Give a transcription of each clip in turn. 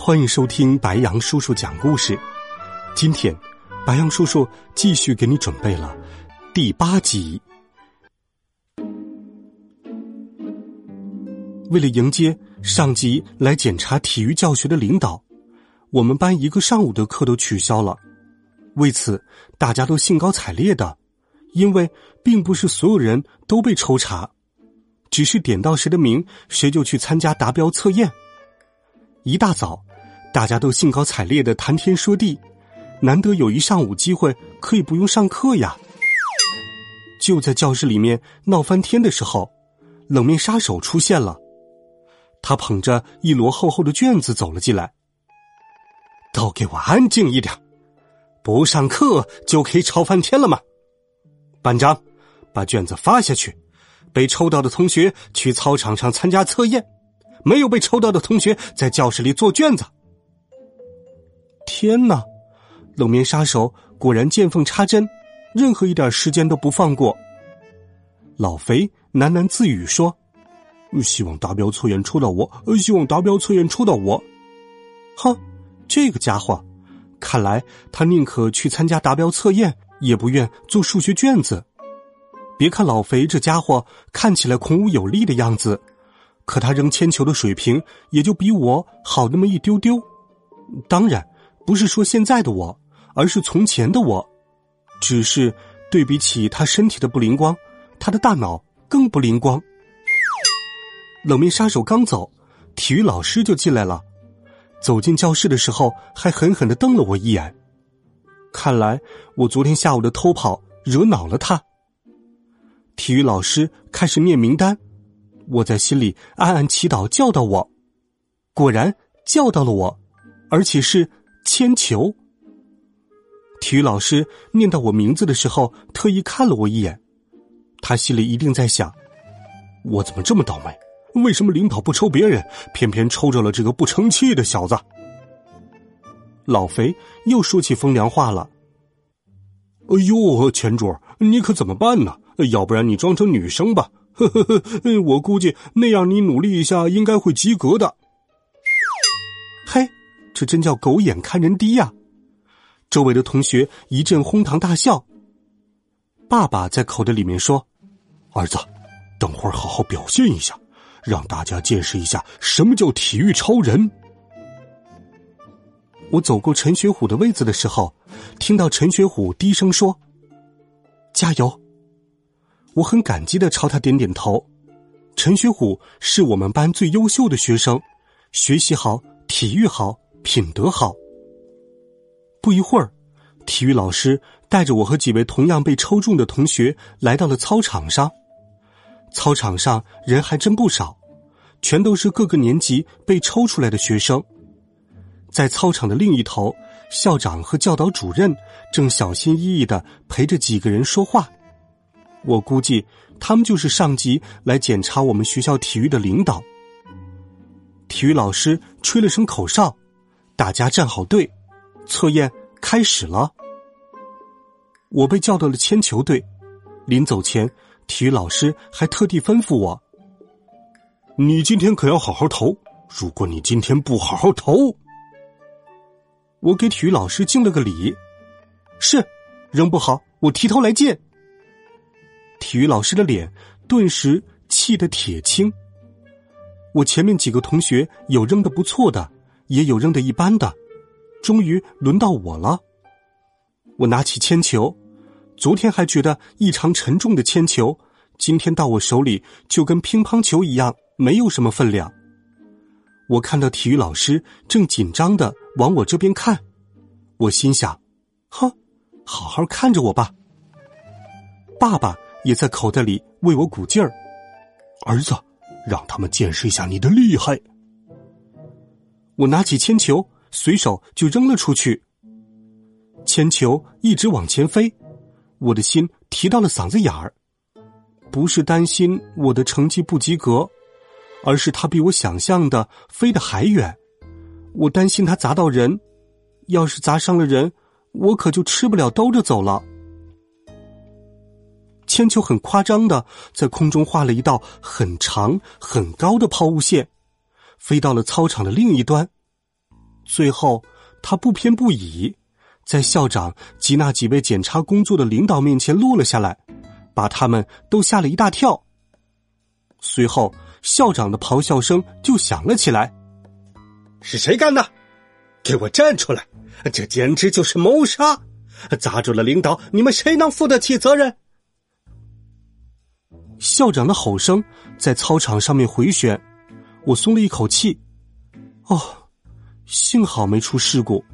欢迎收听白羊叔叔讲故事。今天，白羊叔叔继续给你准备了第八集。为了迎接上级来检查体育教学的领导，我们班一个上午的课都取消了。为此，大家都兴高采烈的，因为并不是所有人都被抽查，只是点到谁的名，谁就去参加达标测验。一大早，大家都兴高采烈的谈天说地，难得有一上午机会可以不用上课呀。就在教室里面闹翻天的时候，冷面杀手出现了。他捧着一摞厚厚的卷子走了进来。都给我安静一点，不上课就可以吵翻天了吗？班长，把卷子发下去，被抽到的同学去操场上参加测验。没有被抽到的同学在教室里做卷子。天哪，冷面杀手果然见缝插针，任何一点时间都不放过。老肥喃喃自语说：“希望达标测验抽到我，希望达标测验抽到我。”哼，这个家伙，看来他宁可去参加达标测验，也不愿做数学卷子。别看老肥这家伙看起来孔武有力的样子。可他扔铅球的水平也就比我好那么一丢丢，当然不是说现在的我，而是从前的我。只是对比起他身体的不灵光，他的大脑更不灵光。冷面杀手刚走，体育老师就进来了。走进教室的时候，还狠狠的瞪了我一眼。看来我昨天下午的偷跑惹恼了他。体育老师开始念名单。我在心里暗暗祈祷，叫到我，果然叫到了我，而且是铅球。体育老师念到我名字的时候，特意看了我一眼，他心里一定在想：我怎么这么倒霉？为什么领导不抽别人，偏偏抽着了这个不成器的小子？老肥又说起风凉话了：“哎呦，钱主，你可怎么办呢？要不然你装成女生吧。”呵呵呵，我估计那样你努力一下应该会及格的。嘿，这真叫狗眼看人低呀！周围的同学一阵哄堂大笑。爸爸在口袋里面说：“儿子，等会儿好好表现一下，让大家见识一下什么叫体育超人。”我走过陈学虎的位子的时候，听到陈学虎低声说：“加油。”我很感激的朝他点点头。陈学虎是我们班最优秀的学生，学习好，体育好，品德好。不一会儿，体育老师带着我和几位同样被抽中的同学来到了操场上。操场上人还真不少，全都是各个年级被抽出来的学生。在操场的另一头，校长和教导主任正小心翼翼的陪着几个人说话。我估计他们就是上级来检查我们学校体育的领导。体育老师吹了声口哨，大家站好队，测验开始了。我被叫到了铅球队，临走前，体育老师还特地吩咐我：“你今天可要好好投，如果你今天不好好投，我给体育老师敬了个礼。是，扔不好，我提头来见。”体育老师的脸顿时气得铁青。我前面几个同学有扔的不错的，也有扔的一般的，终于轮到我了。我拿起铅球，昨天还觉得异常沉重的铅球，今天到我手里就跟乒乓球一样，没有什么分量。我看到体育老师正紧张的往我这边看，我心想：哼，好好看着我吧，爸爸。也在口袋里为我鼓劲儿，儿子，让他们见识一下你的厉害。我拿起铅球，随手就扔了出去。铅球一直往前飞，我的心提到了嗓子眼儿。不是担心我的成绩不及格，而是它比我想象的飞得还远。我担心它砸到人，要是砸伤了人，我可就吃不了兜着走了。铅球很夸张的在空中画了一道很长很高的抛物线，飞到了操场的另一端。最后，他不偏不倚，在校长及那几位检查工作的领导面前落了下来，把他们都吓了一大跳。随后，校长的咆哮声就响了起来：“是谁干的？给我站出来！这简直就是谋杀！砸住了领导，你们谁能负得起责任？”校长的吼声在操场上面回旋，我松了一口气。哦，幸好没出事故。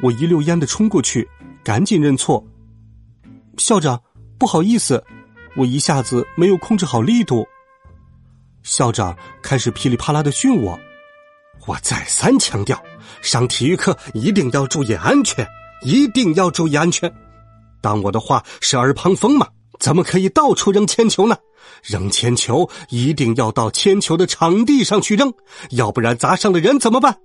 我一溜烟的冲过去，赶紧认错。校长，不好意思，我一下子没有控制好力度。校长开始噼里啪啦的训我。我再三强调，上体育课一定要注意安全，一定要注意安全。当我的话是耳旁风吗？怎么可以到处扔铅球呢？扔铅球一定要到铅球的场地上去扔，要不然砸伤了人怎么办？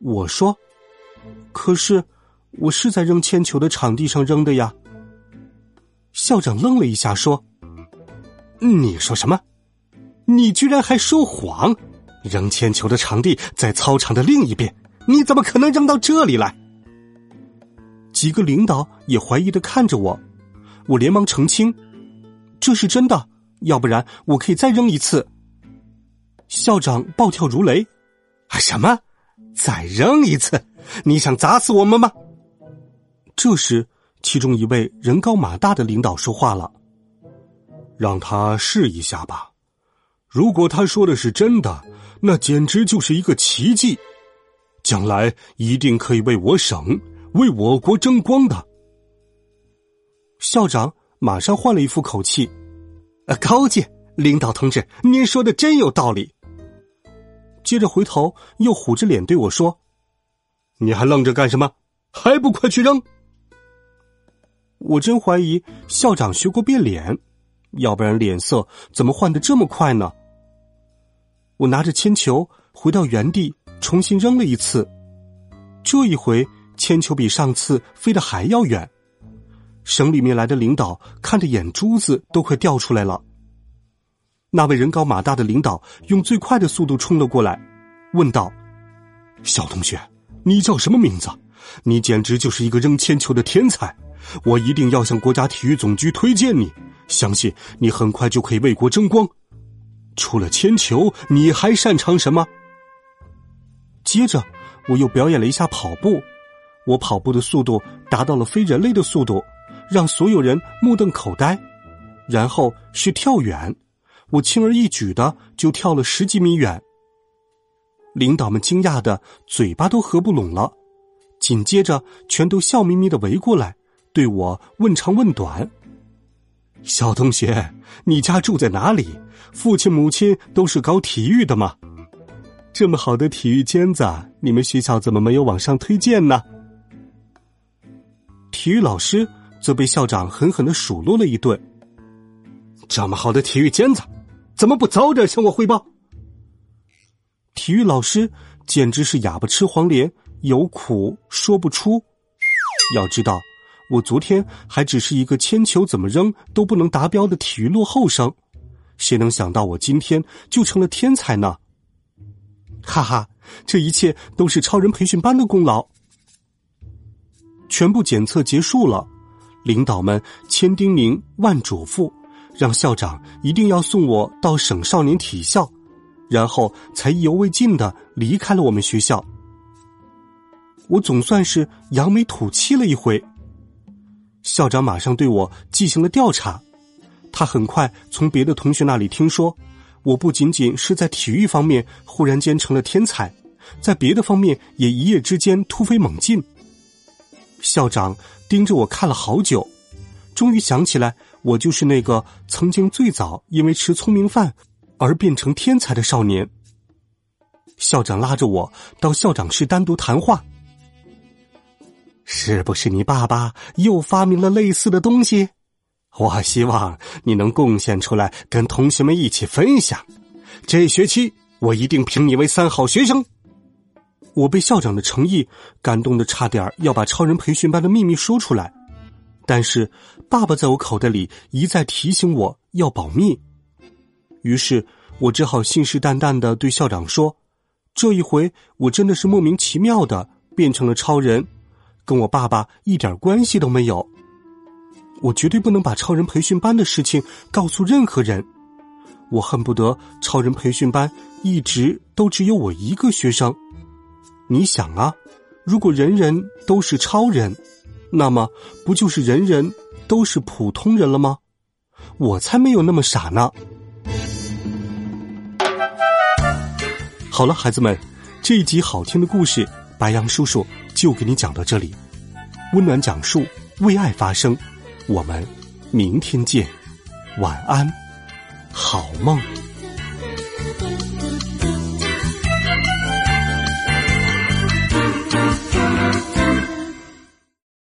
我说：“可是我是在扔铅球的场地上扔的呀。”校长愣了一下，说：“你说什么？你居然还说谎！扔铅球的场地在操场的另一边，你怎么可能扔到这里来？”几个领导也怀疑的看着我。我连忙澄清：“这是真的，要不然我可以再扔一次。”校长暴跳如雷：“啊什么？再扔一次？你想砸死我们吗？”这时，其中一位人高马大的领导说话了：“让他试一下吧。如果他说的是真的，那简直就是一个奇迹，将来一定可以为我省、为我国争光的。”校长马上换了一副口气：“呃，高见，领导同志，您说的真有道理。”接着回头又虎着脸对我说：“你还愣着干什么？还不快去扔！”我真怀疑校长学过变脸，要不然脸色怎么换的这么快呢？我拿着铅球回到原地，重新扔了一次。这一回，铅球比上次飞得还要远。省里面来的领导看的眼珠子都快掉出来了。那位人高马大的领导用最快的速度冲了过来，问道：“小同学，你叫什么名字？你简直就是一个扔铅球的天才！我一定要向国家体育总局推荐你，相信你很快就可以为国争光。除了铅球，你还擅长什么？”接着，我又表演了一下跑步，我跑步的速度达到了非人类的速度。让所有人目瞪口呆，然后是跳远，我轻而易举的就跳了十几米远。领导们惊讶的嘴巴都合不拢了，紧接着全都笑眯眯的围过来，对我问长问短。小同学，你家住在哪里？父亲母亲都是搞体育的吗？这么好的体育尖子，你们学校怎么没有往上推荐呢？体育老师。则被校长狠狠的数落了一顿。这么好的体育尖子，怎么不早点向我汇报？体育老师简直是哑巴吃黄连，有苦说不出。要知道，我昨天还只是一个铅球怎么扔都不能达标的体育落后生，谁能想到我今天就成了天才呢？哈哈，这一切都是超人培训班的功劳。全部检测结束了。领导们千叮咛万嘱咐，让校长一定要送我到省少年体校，然后才意犹未尽的离开了我们学校。我总算是扬眉吐气了一回。校长马上对我进行了调查，他很快从别的同学那里听说，我不仅仅是在体育方面忽然间成了天才，在别的方面也一夜之间突飞猛进。校长。盯着我看了好久，终于想起来，我就是那个曾经最早因为吃聪明饭而变成天才的少年。校长拉着我到校长室单独谈话。是不是你爸爸又发明了类似的东西？我希望你能贡献出来，跟同学们一起分享。这学期我一定评你为三好学生。我被校长的诚意感动的，差点要把超人培训班的秘密说出来。但是爸爸在我口袋里一再提醒我要保密，于是我只好信誓旦旦的对校长说：“这一回我真的是莫名其妙的变成了超人。”跟我爸爸一点关系都没有，我绝对不能把超人培训班的事情告诉任何人。我恨不得超人培训班一直都只有我一个学生。你想啊，如果人人都是超人，那么不就是人人都是普通人了吗？我才没有那么傻呢。好了，孩子们，这一集好听的故事。白杨叔叔就给你讲到这里，温暖讲述，为爱发声，我们明天见，晚安，好梦。